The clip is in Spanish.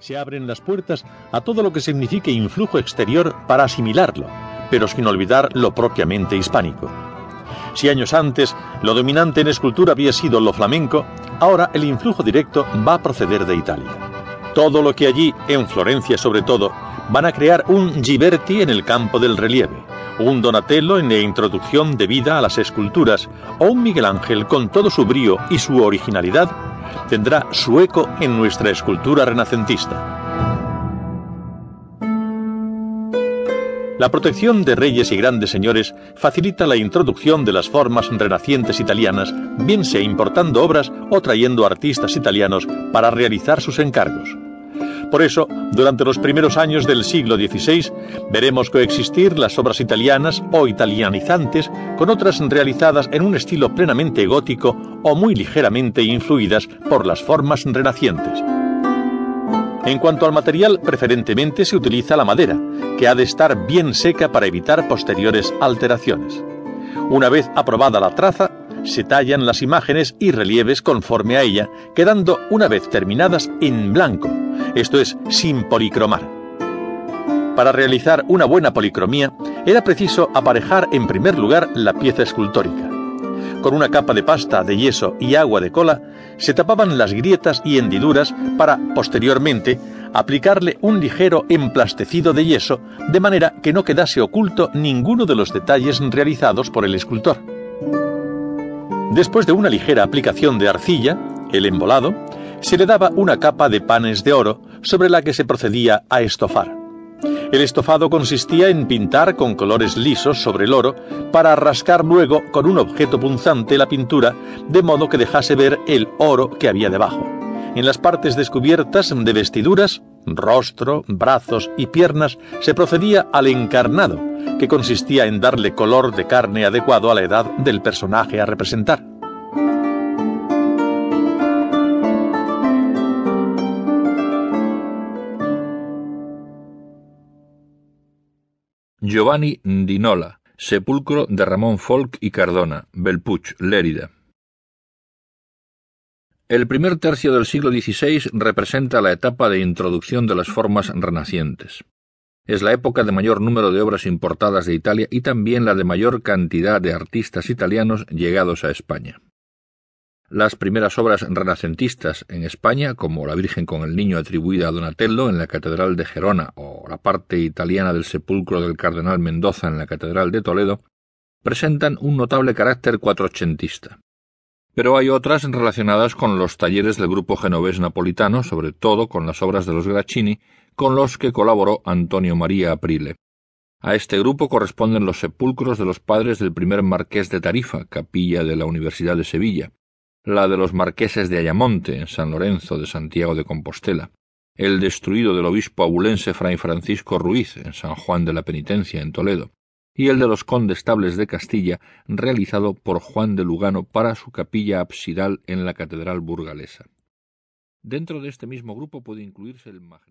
Se abren las puertas a todo lo que signifique influjo exterior para asimilarlo, pero sin olvidar lo propiamente hispánico. Si años antes lo dominante en escultura había sido lo flamenco, ahora el influjo directo va a proceder de Italia. Todo lo que allí, en Florencia sobre todo, van a crear un Giberti en el campo del relieve, un Donatello en la introducción de vida a las esculturas o un Miguel Ángel con todo su brío y su originalidad tendrá su eco en nuestra escultura renacentista. La protección de reyes y grandes señores facilita la introducción de las formas renacientes italianas, bien sea importando obras o trayendo artistas italianos para realizar sus encargos. Por eso, durante los primeros años del siglo XVI, veremos coexistir las obras italianas o italianizantes con otras realizadas en un estilo plenamente gótico o muy ligeramente influidas por las formas renacientes. En cuanto al material, preferentemente se utiliza la madera, que ha de estar bien seca para evitar posteriores alteraciones. Una vez aprobada la traza, se tallan las imágenes y relieves conforme a ella, quedando una vez terminadas en blanco, esto es, sin policromar. Para realizar una buena policromía era preciso aparejar en primer lugar la pieza escultórica. Con una capa de pasta, de yeso y agua de cola se tapaban las grietas y hendiduras para, posteriormente, aplicarle un ligero emplastecido de yeso de manera que no quedase oculto ninguno de los detalles realizados por el escultor. Después de una ligera aplicación de arcilla, el embolado, se le daba una capa de panes de oro sobre la que se procedía a estofar. El estofado consistía en pintar con colores lisos sobre el oro para rascar luego con un objeto punzante la pintura de modo que dejase ver el oro que había debajo. En las partes descubiertas de vestiduras, rostro, brazos y piernas se procedía al encarnado, que consistía en darle color de carne adecuado a la edad del personaje a representar. Giovanni Dinola, Sepulcro de Ramón Folk y Cardona, Belpuch, Lérida. El primer tercio del siglo XVI representa la etapa de introducción de las formas renacientes. Es la época de mayor número de obras importadas de Italia y también la de mayor cantidad de artistas italianos llegados a España. Las primeras obras renacentistas en España, como La Virgen con el Niño atribuida a Donatello en la Catedral de Gerona o la parte italiana del sepulcro del Cardenal Mendoza en la Catedral de Toledo, presentan un notable carácter cuatrocentista. Pero hay otras relacionadas con los talleres del grupo genovés napolitano, sobre todo con las obras de los Graccini, con los que colaboró Antonio María Aprile. A este grupo corresponden los sepulcros de los padres del primer marqués de Tarifa, capilla de la Universidad de Sevilla, la de los marqueses de Ayamonte, en San Lorenzo de Santiago de Compostela, el destruido del obispo abulense Fray Francisco Ruiz, en San Juan de la Penitencia, en Toledo, y el de los condestables de Castilla, realizado por Juan de Lugano para su capilla absidal en la catedral burgalesa. Dentro de este mismo grupo puede incluirse el